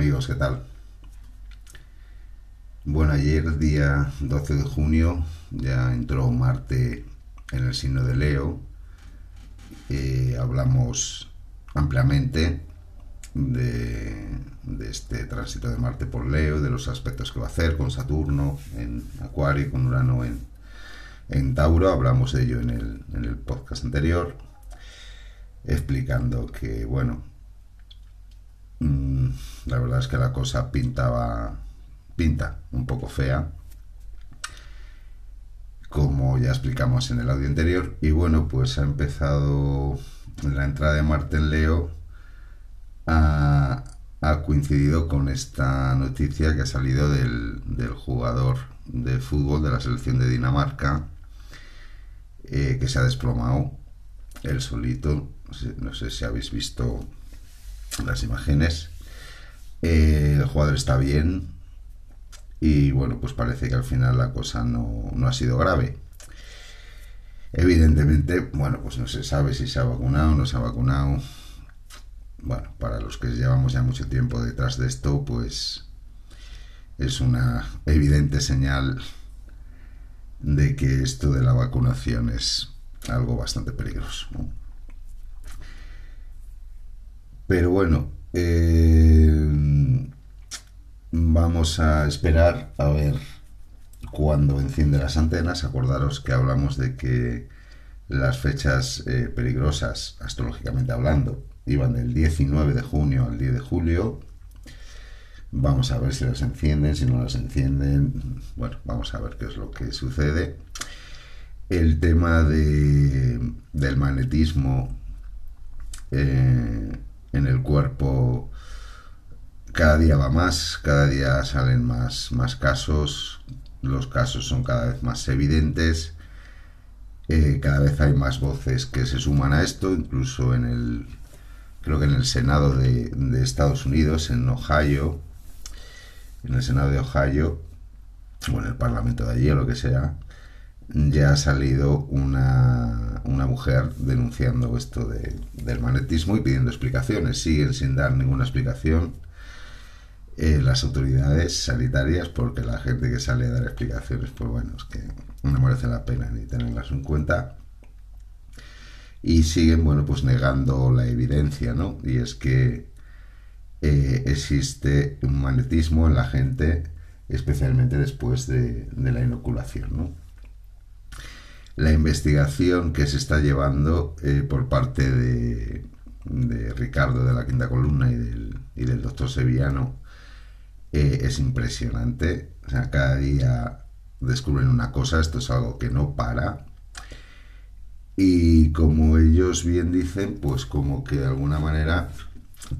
amigos, ¿qué tal? Bueno, ayer día 12 de junio ya entró Marte en el signo de Leo. Eh, hablamos ampliamente de, este tránsito de Marte por Leo, de los aspectos que va a hacer con Saturno en Acuario con Urano en, en Tauro. Hablamos de ello en el, en el podcast anterior, explicando que, bueno, Mm, la verdad es que la cosa pintaba, pinta un poco fea, como ya explicamos en el audio anterior. Y bueno, pues ha empezado la entrada de Marte en Leo, ha, coincidido con esta noticia que ha salido del, jugador de fútbol de la selección de Dinamarca, eh, que se ha desplomado el solito. No sé si habéis visto las imágenes. Eh, el jugador está bien y bueno, pues parece que al final la cosa no, ha sido grave. Evidentemente, bueno, pues no se sabe si se ha vacunado o no se ha vacunado. Bueno, para los que llevamos ya mucho tiempo detrás de esto, pues es una evidente señal de que esto de la vacunación es algo bastante peligroso. Pero bueno, eh, vamos a esperar a ver cuando enciende las antenas. Acordaros que hablamos de que las fechas eh, peligrosas, astrológicamente hablando, iban del 19 de junio al 10 de julio. Vamos a ver si las encienden, si no las encienden. Bueno, vamos a ver qué es lo que sucede. El tema de, del magnetismo eh, en el cuerpo cada día va más, cada día salen más, más casos, los casos son cada vez más evidentes, eh, cada vez hay más voces que se suman a esto, incluso en el, creo que en el Senado de, de Estados Unidos, en Ohio, en el Senado de Ohio, o en el Parlamento de allí o lo que sea, ya ha salido una, una mujer denunciando esto del magnetismo y pidiendo explicaciones. Siguen sin dar ninguna explicación eh, las autoridades sanitarias porque la gente que sale a dar explicaciones, pues bueno, es que no merece la pena ni tenerlas en cuenta. Y siguen, bueno, pues negando la evidencia, ¿no? Y es que eh, existe un magnetismo en la gente, especialmente después de, de la inoculación, ¿no? La investigación que se está llevando eh, por parte de, Ricardo de la Quinta Columna y del, doctor Sevillano eh, es impresionante. O sea, cada día descubren una cosa, esto es algo que no para. Y como ellos bien dicen, pues como que de alguna manera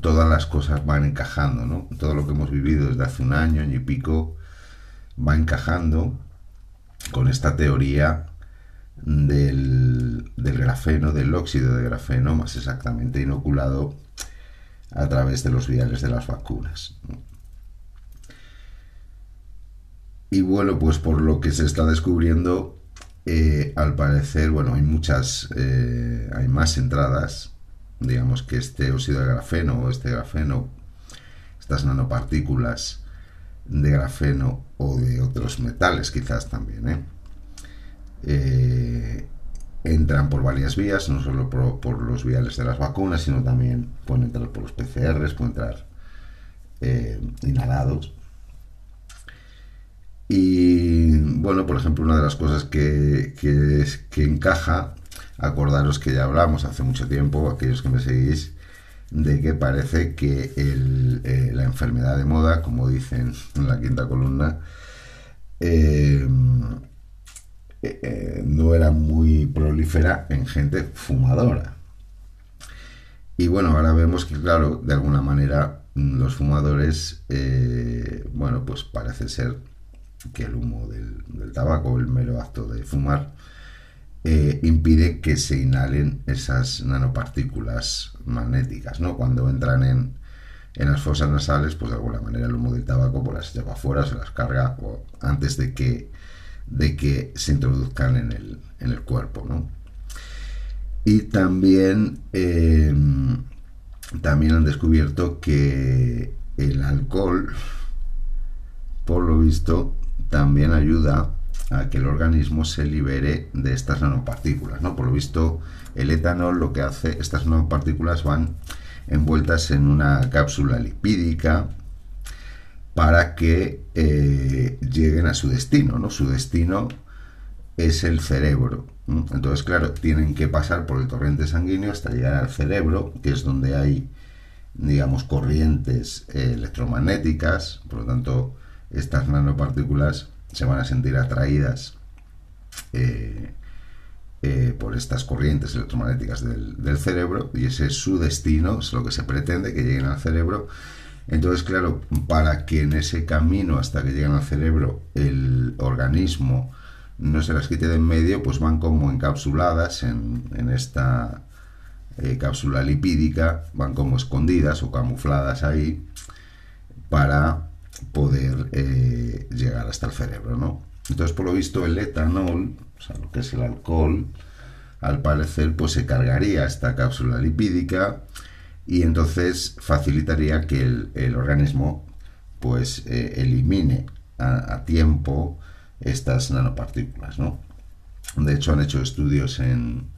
todas las cosas van encajando, ¿no? Todo lo que hemos vivido desde hace un año, año y pico, va encajando con esta teoría del, grafeno, del óxido de grafeno, más exactamente inoculado a través de los viales de las vacunas. Y bueno, pues por lo que se está descubriendo, eh, al parecer, bueno, hay muchas, eh, hay más entradas, digamos que este óxido de grafeno o este grafeno, estas nanopartículas de grafeno o de otros metales quizás también, ¿eh? Eh, entran por varias vías, no solo por, los viales de las vacunas, sino también pueden entrar por los PCRs, pueden entrar eh, inhalados. Y bueno, por ejemplo, una de las cosas que, que, encaja, acordaros que ya hablamos hace mucho tiempo, aquellos que me seguís, de que parece que eh, la enfermedad de moda, como dicen en la quinta columna, eh, eh, no era muy prolífera en gente fumadora. Y bueno, ahora vemos que, claro, de alguna manera mm, los fumadores, eh, bueno, pues parece ser que el humo del, tabaco, el mero acto de fumar, impide que se inhalen esas nanopartículas magnéticas, ¿no? Cuando entran en, en las fosas nasales, pues de alguna manera el humo del tabaco pues las lleva afuera, se las carga o antes de que de que se introduzcan en el, en el cuerpo. ¿no? Y también, eh, también han descubierto que el alcohol, por lo visto, también ayuda a que el organismo se libere de estas nanopartículas, ¿no? Por lo visto, el etanol lo que hace, estas nanopartículas van envueltas en una cápsula lipídica para que eh, lleguen a su destino, ¿no? Su destino es el cerebro. Entonces, claro, tienen que pasar por el torrente sanguíneo hasta llegar al cerebro, que es donde hay, digamos, corrientes eh, electromagnéticas, por lo tanto, estas nanopartículas se van a sentir atraídas eh, por estas corrientes electromagnéticas del, cerebro y ese es su destino, es lo que se pretende que lleguen al cerebro. Entonces, claro, para que en ese camino hasta que lleguen al cerebro el organismo no se las quite de en medio, pues van como encapsuladas en, esta eh, cápsula lipídica, van como escondidas o camufladas ahí para poder eh, llegar hasta el cerebro, ¿no? Entonces, por lo visto, el etanol, o sea, lo que es el alcohol, al parecer, pues se cargaría esta cápsula lipídica y entonces facilitaría que el, organismo, pues, eh, elimine a, tiempo estas nanopartículas, ¿no? De hecho, han hecho estudios en,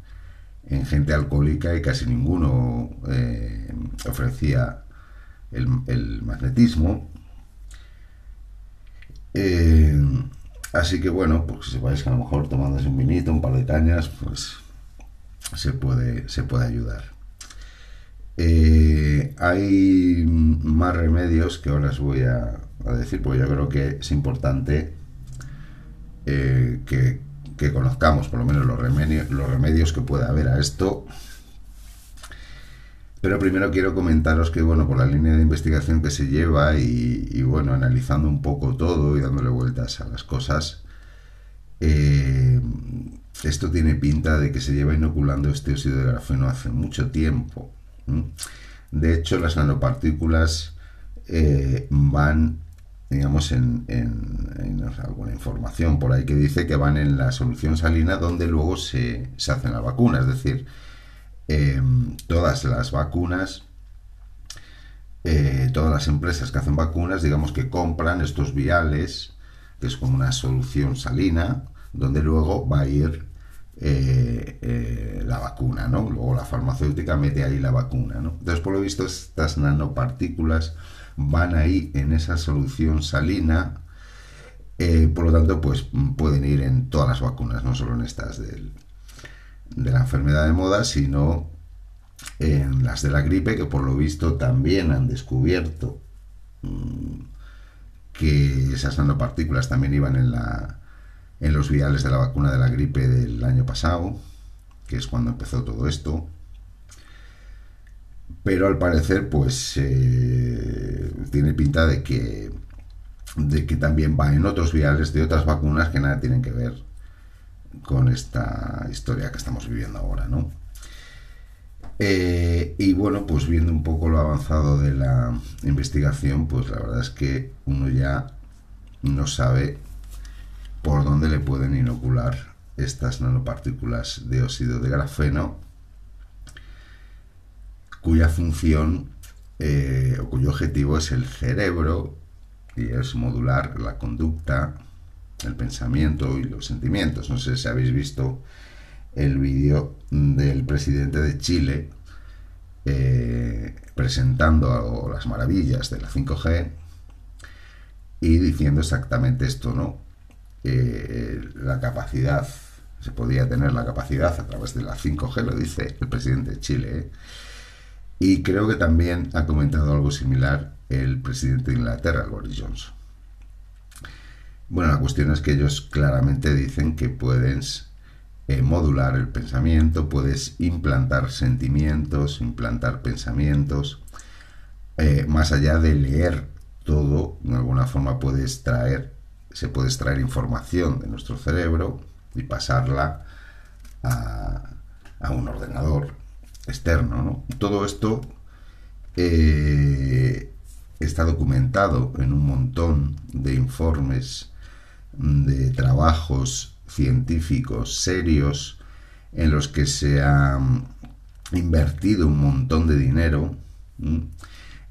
en gente alcohólica y casi ninguno eh, ofrecía el, el magnetismo eh, así que bueno, pues si sepáis que a lo mejor tomándose un vinito, un par de cañas, pues se puede, se puede ayudar. Eh, hay más remedios que ahora os voy a, decir, porque yo creo que es importante eh, que, conozcamos por lo menos los remedios, los remedios que puede haber a esto pero primero quiero comentaros que, bueno, por la línea de investigación que se lleva y, bueno, analizando un poco todo y dándole vueltas a las cosas, eh, esto tiene pinta de que se lleva inoculando este óxido de grafeno hace mucho tiempo. De hecho, las nanopartículas eh, van, digamos, en, alguna información por ahí que dice que van en la solución salina donde luego se, se hacen las vacunas. Es decir, Em, todas las vacunas, eh, todas las empresas que hacen vacunas, digamos que compran estos viales, que es como una solución salina, donde luego va a ir eh, eh, la vacuna, ¿no? Luego la farmacéutica mete ahí la vacuna, ¿no? Entonces, por lo visto, estas nanopartículas van ahí en esa solución salina, por lo tanto, pues pueden ir en todas las vacunas, no solo en estas de la enfermedad de moda, sino en las de la gripe, que por lo visto también han descubierto mm, que esas nanopartículas también iban en, la, en los viales de la vacuna de la gripe del año pasado, que es cuando empezó todo esto. Pero al parecer, pues eh, tiene pinta de que, de que también va en otros viales de otras vacunas que nada tienen que ver con esta historia que estamos viviendo ahora, ¿no? Eh, y bueno, pues viendo un poco lo avanzado de la investigación, pues la verdad es que uno ya no sabe por dónde le pueden inocular estas nanopartículas de óxido de grafeno, cuya función eh, o cuyo objetivo es el cerebro y es modular la conducta el pensamiento y los sentimientos. No sé si habéis visto el vídeo del presidente de Chile eh, presentando las maravillas de la 5G y diciendo exactamente esto, ¿no? Eh, la capacidad, se podía tener la capacidad a través de la 5G, lo dice el presidente de Chile. ¿eh? Y creo que también ha comentado algo similar el presidente de Inglaterra, Boris Johnson. Bueno, la cuestión es que ellos claramente dicen que puedes eh, modular el pensamiento, puedes implantar sentimientos, implantar pensamientos, más allá de leer todo, de alguna forma puedes traer, se puede extraer información de nuestro cerebro y pasarla a, un ordenador externo. Todo esto eh, está documentado en un montón de informes de trabajos científicos serios en los que se ha invertido un montón de dinero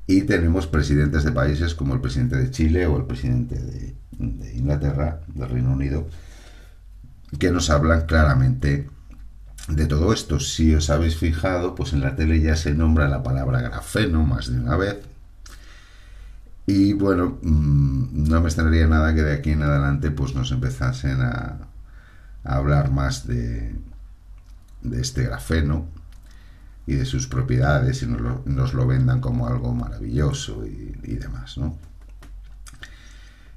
Y tenemos presidentes de países como el presidente de Chile o el presidente de, de Inglaterra, del Reino Unido, que nos hablan claramente de todo esto. Si os habéis fijado, pues en la tele ya se nombra la palabra grafeno más de una vez. Y bueno, mm, no me extrañaría nada que de aquí en adelante pues nos empezasen a, hablar más de, este grafeno y de sus propiedades y nos lo, vendan como algo maravilloso y demás, ¿no?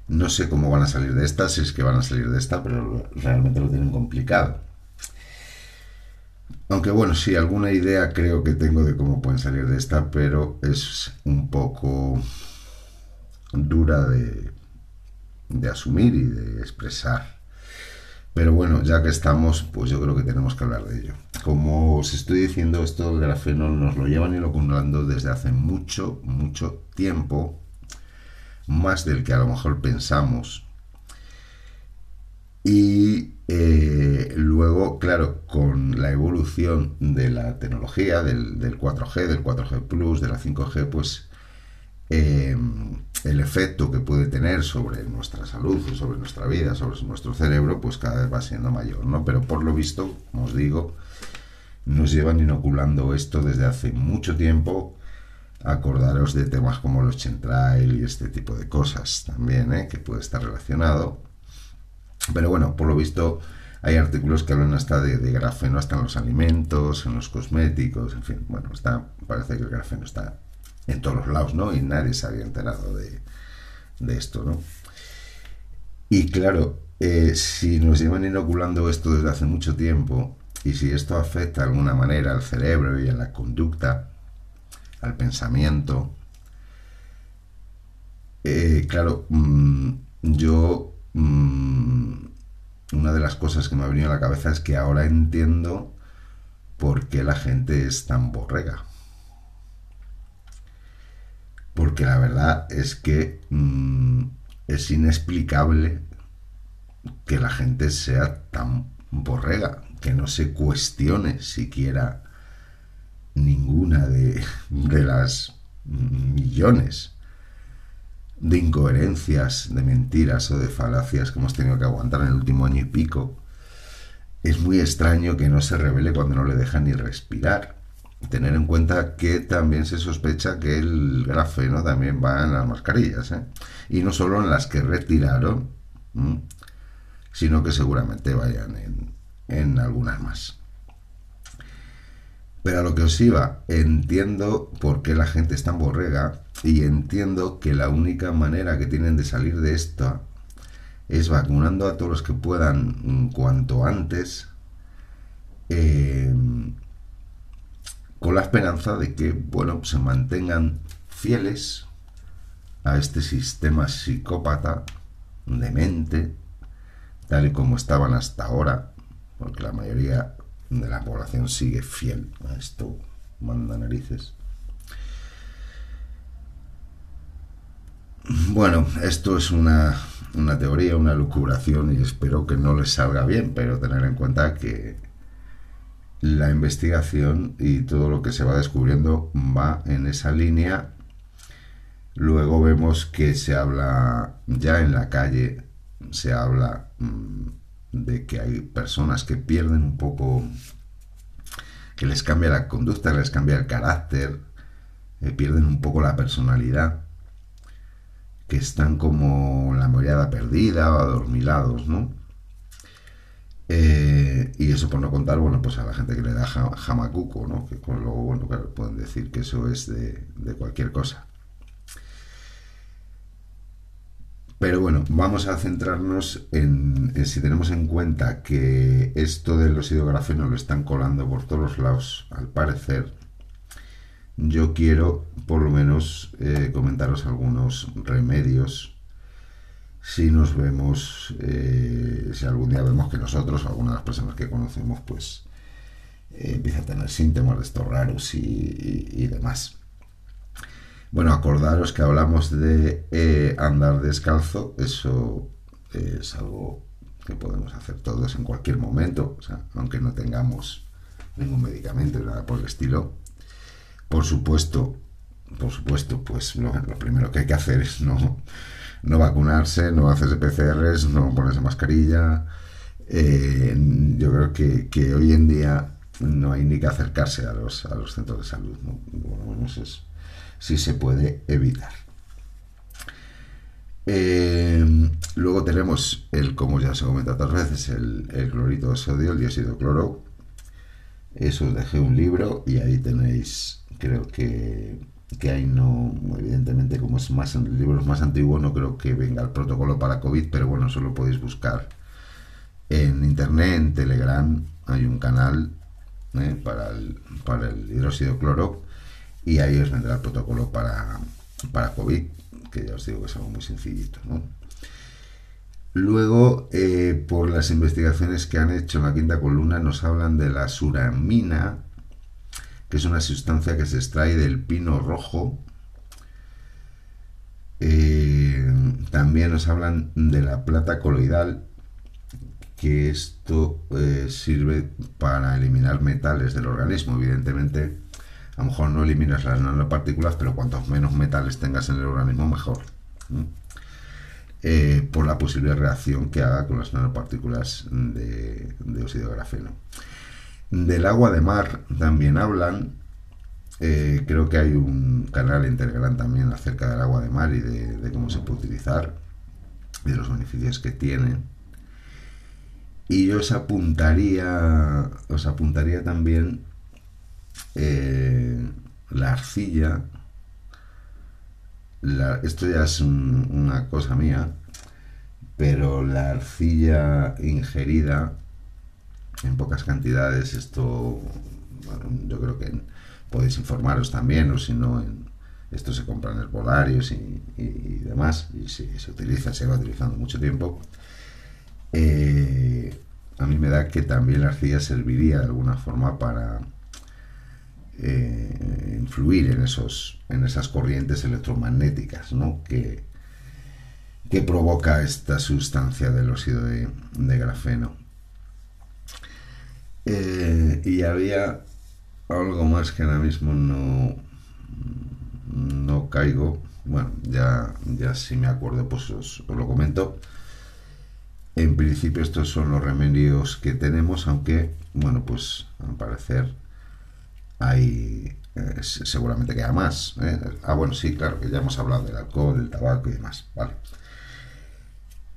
No sé cómo van a salir de esta, si es que van a salir de esta, pero realmente lo tienen complicado. Aunque bueno, sí, alguna idea creo que tengo de cómo pueden salir de esta, pero es un poco dura de, de asumir y de expresar. Pero bueno, ya que estamos, pues yo creo que tenemos que hablar de ello. Como os estoy diciendo, esto del grafeno nos lo llevan inoculando desde hace mucho, mucho tiempo más del que a lo mejor pensamos. Y eh, luego, claro, con la evolución de la tecnología, del, 4G, del 4G Plus, de la 5G, pues eh, el efecto que puede tener sobre nuestra salud, sobre nuestra vida, sobre nuestro cerebro, pues cada vez va siendo mayor, ¿no? Pero por lo visto, como os digo, nos llevan inoculando esto desde hace mucho tiempo acordaros de temas como los chentrail y este tipo de cosas también, ¿eh? que puede estar relacionado. Pero bueno, por lo visto hay artículos que hablan hasta de, grafeno, hasta en los alimentos, en los cosméticos, en fin, bueno, está, parece que el grafeno está en todos los lados, ¿no? Y nadie se había enterado de, esto, ¿no? Y claro, eh, si nos llevan inoculando esto desde hace mucho tiempo, y si esto afecta de alguna manera al cerebro y a la conducta, al pensamiento. Eh, claro, mm, yo mm, una de las cosas que me ha venido a la cabeza es que ahora entiendo por qué la gente es tan borrega. Porque la verdad es que mm, es inexplicable que la gente sea tan borrega, que no se cuestione siquiera ninguna de, las millones de incoherencias, de mentiras o de falacias que hemos tenido que aguantar en el último año y pico, es muy extraño que no se revele cuando no le dejan ni respirar. Tener en cuenta que también se sospecha que el grafeno también va en las mascarillas, ¿eh? y no solo en las que retiraron, sino que seguramente vayan en, en algunas más. Pero a lo que os iba, entiendo por qué la gente es tan borrega y entiendo que la única manera que tienen de salir de esto es vacunando a todos los que puedan cuanto antes, eh, con la esperanza de que, bueno, se mantengan fieles a este sistema psicópata, de mente, tal y como estaban hasta ahora, porque la mayoría de la población sigue fiel a esto, manda narices. Bueno, esto es una, una teoría, una lucubración y espero que no les salga bien, pero tener en cuenta que la investigación y todo lo que se va descubriendo va en esa línea. Luego vemos que se habla ya en la calle, se habla mm, de que hay personas que pierden un poco, que les cambia la conducta, les cambia el carácter, eh, pierden un poco la personalidad, que están como la mirada perdida o adormilados, ¿no? Eh, y eso por no contar, bueno, pues a la gente que le da jamacuco, ¿no? Que luego, bueno, pueden decir que eso es de cualquier cosa. Pero bueno, vamos a centrarnos en, si tenemos en cuenta que esto óxido grafeno lo están colando por todos los lados, al parecer, yo quiero por lo menos eh, comentaros algunos remedios si nos vemos, eh, si algún día vemos que nosotros, algunas de las personas que conocemos, pues eh, empieza a tener síntomas de estos raros y demás. Bueno, acordaros que hablamos de eh, andar descalzo, eso es algo que podemos hacer todos en cualquier momento, aunque no tengamos ningún medicamento nada por el estilo. Por supuesto, por supuesto, pues lo, primero que hay que hacer es no, no vacunarse, no hacerse PCRs, no ponerse mascarilla. Eh, yo creo que, que, hoy en día no hay ni que acercarse a los, a los centros de salud. ¿no? Lo menos es, si se puede evitar. Eh, luego tenemos el, como ya se comentado otras veces, el, el clorito de sodio, el dióxido de cloro. Eso os dejé un libro y ahí tenéis, creo que, que ahí no, evidentemente como es más en libros más antiguos, no creo que venga el protocolo para COVID, pero bueno, eso lo podéis buscar en internet, en Telegram, hay un canal ¿eh? para, el, para el hidróxido cloro y ahí os vendrá el protocolo para, para COVID que ya os digo que es algo muy sencillito. Luego, eh, por las investigaciones que han hecho en la quinta columna, nos hablan de la suramina, que es una sustancia que se extrae del pino rojo. Eh, también nos hablan de la plata coloidal, que esto eh, sirve para eliminar metales del organismo. Evidentemente, a lo mejor no eliminas las nanopartículas, pero cuantos menos metales tengas en el organismo, mejor. Eh, por la posible reacción que haga con las nanopartículas de, óxido de grafeno. Del agua de mar también hablan. Eh, creo que hay un canal en Telegram también acerca del agua de mar y de, cómo se puede utilizar y de los beneficios que tiene. Y yo os apuntaría, os apuntaría también eh, la arcilla, esto ya es una cosa mía, pero la arcilla ingerida en pocas cantidades, esto yo creo que podéis informaros también, o si no, esto se compra en herbolarios y, y, demás, y se, se, utiliza, se va utilizando mucho tiempo. Eh, a mí me da que también la arcilla serviría de alguna forma para eh, influir en, esos, en esas corrientes electromagnéticas ¿no? que, que provoca esta sustancia del óxido de, grafeno. Eh, y había algo más que ahora mismo no, no caigo. Bueno, ya, ya si me acuerdo, pues os, os, lo comento. En principio estos son los remedios que tenemos, aunque, bueno, pues al parecer hay eh, seguramente queda más. ¿eh? Ah, bueno, sí, claro, que ya hemos hablado del alcohol, del tabaco y demás. Vale.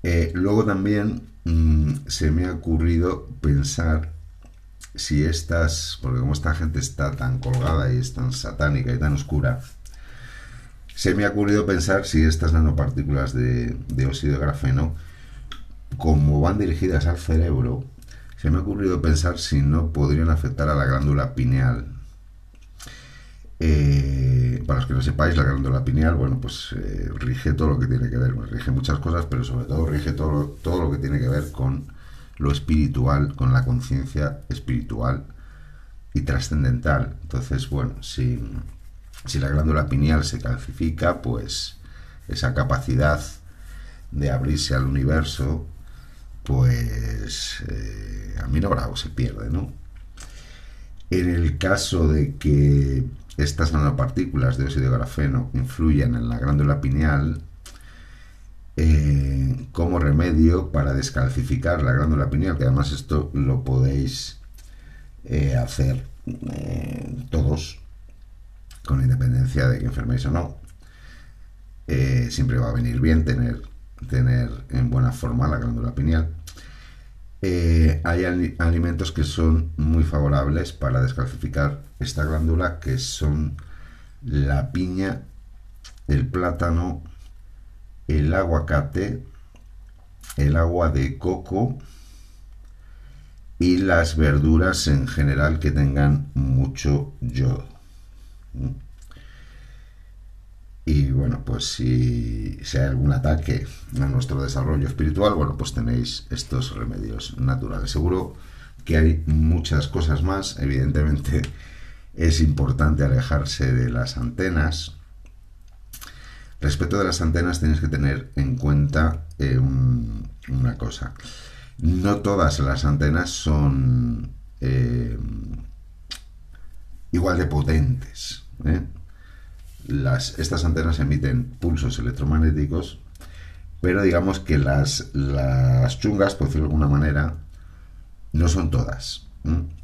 Eh, luego también mm, se me ha ocurrido pensar si estas, porque como esta gente está tan colgada y es tan satánica y tan oscura, se me ha ocurrido pensar si estas nanopartículas de, de óxido de grafeno, como van dirigidas al cerebro, se me ha ocurrido pensar si no podrían afectar a la glándula pineal eh, para los que no sepáis, la glándula pineal, bueno, pues eh, rige todo lo que tiene que ver, rige muchas cosas, pero sobre todo rige todo, todo lo que tiene que ver con lo espiritual, con la conciencia espiritual y trascendental. Entonces, bueno, si, si la glándula pineal se calcifica, pues esa capacidad de abrirse al universo, pues eh, a mí no bravo se pierde, ¿no? En el caso de que estas nanopartículas de óxido de grafeno influyen en la glándula pineal eh, como remedio para descalcificar la glándula pineal, que además esto lo podéis eh, hacer eh, todos, con independencia de que enferméis o no. siempre va a venir bien tener, tener en buena forma la glándula pineal. Eh, hay alimentos que son muy favorables para descalcificar esta glándula, que son la piña, el plátano, el aguacate, el agua de coco y las verduras en general que tengan mucho yodo. Y bueno, pues si, hay algún ataque a nuestro desarrollo espiritual, bueno, pues tenéis estos remedios naturales. Seguro que hay muchas cosas más. Evidentemente es importante alejarse de las antenas. Respecto de las antenas tenéis que tener en cuenta eh, una cosa. No todas las antenas son eh, igual de potentes. ¿eh? Las, estas antenas emiten pulsos electromagnéticos, pero digamos que las, las chungas, por decirlo de alguna manera, no son todas.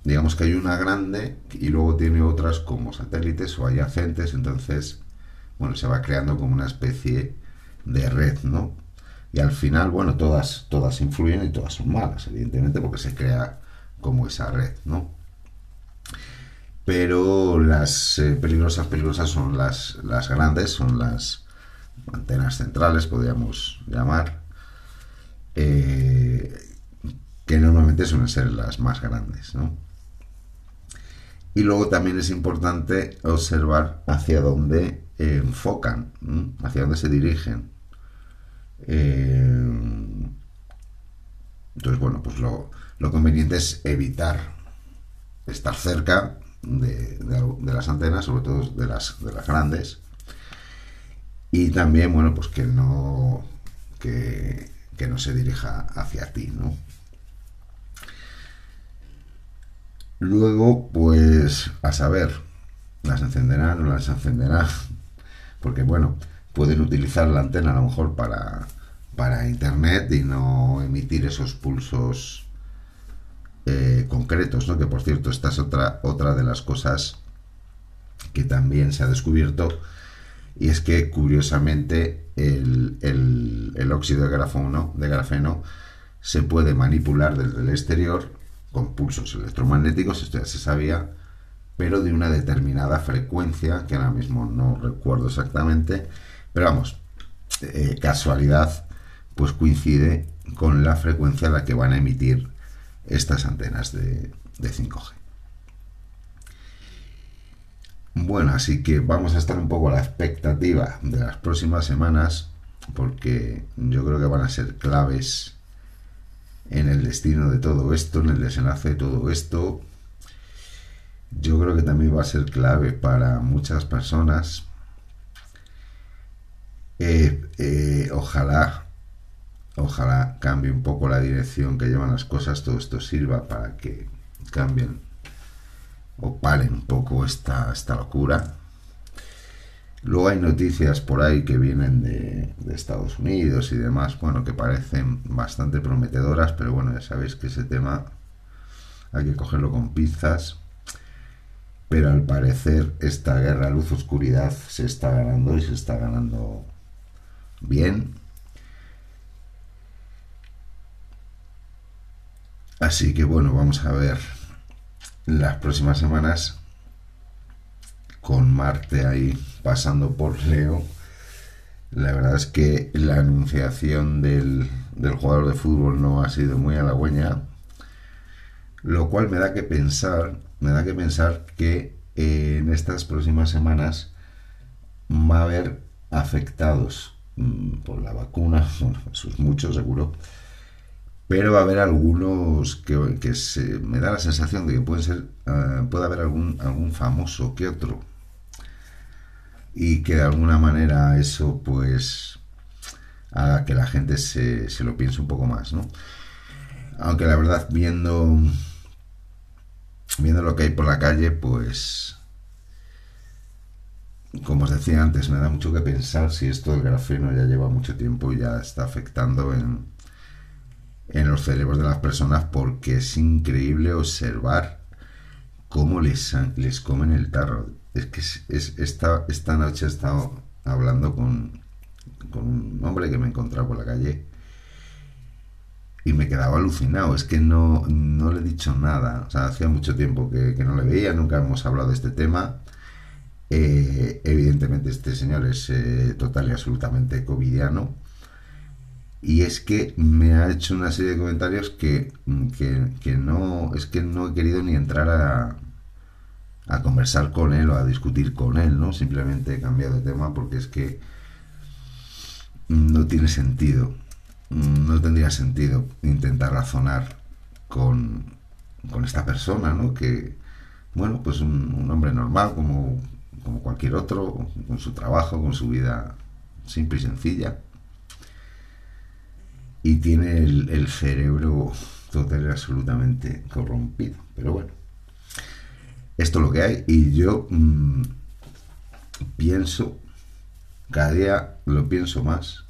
Digamos que hay una grande y luego tiene otras como satélites o adyacentes, entonces, bueno, se va creando como una especie de red, ¿no? Y al final, bueno, todas, todas influyen y todas son malas, evidentemente, porque se crea como esa red, ¿no? Pero las eh, peligrosas, peligrosas son las, las grandes, son las antenas centrales, podríamos llamar, eh, que normalmente suelen ser las más grandes, ¿no? Y luego también es importante observar hacia dónde enfocan, hacia dónde se dirigen. Eh, entonces, bueno, pues lo, conveniente es evitar estar cerca de, las antenas, sobre todo de las, de las grandes. Y también, bueno, pues que no, que, que no se dirija hacia ti, ¿no? Luego, pues, a saber, las encenderán o las encenderán. Porque, bueno, pueden utilizar la antena a lo mejor para, para internet y no emitir esos pulsos concretos, ¿no? Que por cierto, esta es otra, otra de las cosas que también se ha descubierto. Y es que, curiosamente, el, el óxido de grafeno, de grafeno se puede manipular desde el exterior con pulsos electromagnéticos, esto ya se sabía, pero de una determinada frecuencia, que ahora mismo no recuerdo exactamente, pero vamos, eh, casualidad, pues coincide con la frecuencia a la que van a emitir estas antenas de, de 5G. Bueno, así que vamos a estar un poco a la expectativa de las próximas semanas, porque yo creo que van a ser claves en el destino de todo esto, en el desenlace de todo esto. Yo creo que también va a ser clave para muchas personas. Eh, eh, ojalá, ojalá cambie un poco la dirección que llevan las cosas, todo esto sirva para que cambien o paren un poco esta, esta locura. Luego hay noticias por ahí que vienen de, Estados Unidos y demás, bueno, que parecen bastante prometedoras, pero bueno, ya sabéis que ese tema hay que cogerlo con pizzas. Pero al parecer esta guerra luz-oscuridad se está ganando y se está ganando bien. Así que bueno, vamos a ver las próximas semanas con Marte ahí pasando por Leo. La verdad es que la anunciación del, jugador de fútbol no ha sido muy halagüeña, lo cual me da que pensar, me da que pensar que eh, en estas próximas semanas va a haber afectados mm, por la vacuna, bueno, eso seguro, pero va a haber algunos que, que se, me da la sensación de que pueden ser, uh, puede haber algún, algún famoso que otro y que de alguna manera eso pues haga que la gente se, se lo piense un poco más, ¿no? Aunque la verdad, viendo, viendo lo que hay por la calle, pues, como os decía antes, me da mucho que pensar si esto del grafeno ya lleva mucho tiempo y ya está afectando en, en los cerebros de las personas porque es increíble observar cómo les, les comen el tarro es que es, esta, esta noche he estado hablando con, un hombre que me encontraba por la calle y me quedaba alucinado. Es que no, no le he dicho nada. O sea, hacía mucho tiempo que, no le veía, nunca hemos hablado de este tema. Eh, evidentemente este señor es eh, total y absolutamente covidiano. Y es que me ha hecho una serie de comentarios que, que no, es que no he querido ni entrar a, a conversar con él o a discutir con él, ¿no? Simplemente he cambiado de tema porque es que no tiene sentido, no tendría sentido intentar razonar con, con esta persona, ¿no? Que, bueno, pues un, hombre normal como, como cualquier otro, con su trabajo, con su vida simple y sencilla. Y tiene el, cerebro total y absolutamente corrompido. Pero bueno, esto es lo que hay y yo mm, pienso, cada día lo pienso más,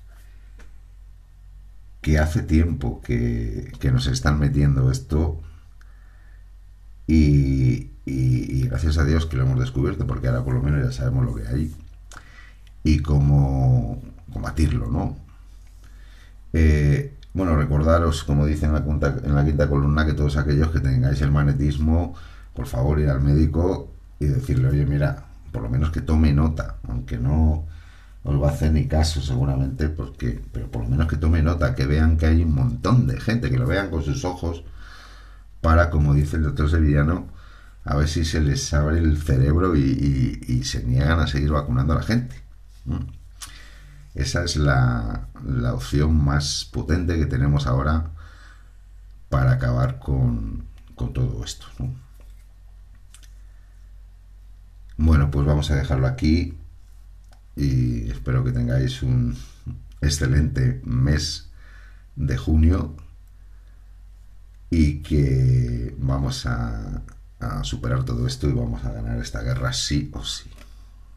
que hace tiempo que, nos están metiendo esto y, gracias a Dios que lo hemos descubierto, porque ahora por lo menos ya sabemos lo que hay y cómo combatirlo, ¿no? Eh, bueno, recordaros, como dice en la, quinta columna, que todos aquellos que tengáis el magnetismo, por favor ir al médico y decirle, oye, mira, por lo menos que tome nota, aunque no os va a hacer ni caso seguramente, porque, pero por lo menos que tome nota, que vean que hay un montón de gente, que lo vean con sus ojos, para, como dice el doctor Sevillano, a ver si se les abre el cerebro y, se niegan a seguir vacunando a la gente. Esa es la, la, opción más potente que tenemos ahora para acabar con, con todo esto. Bueno, pues vamos a dejarlo aquí y espero que tengáis un excelente mes de junio y que vamos a, a superar todo esto y vamos a ganar esta guerra sí o sí.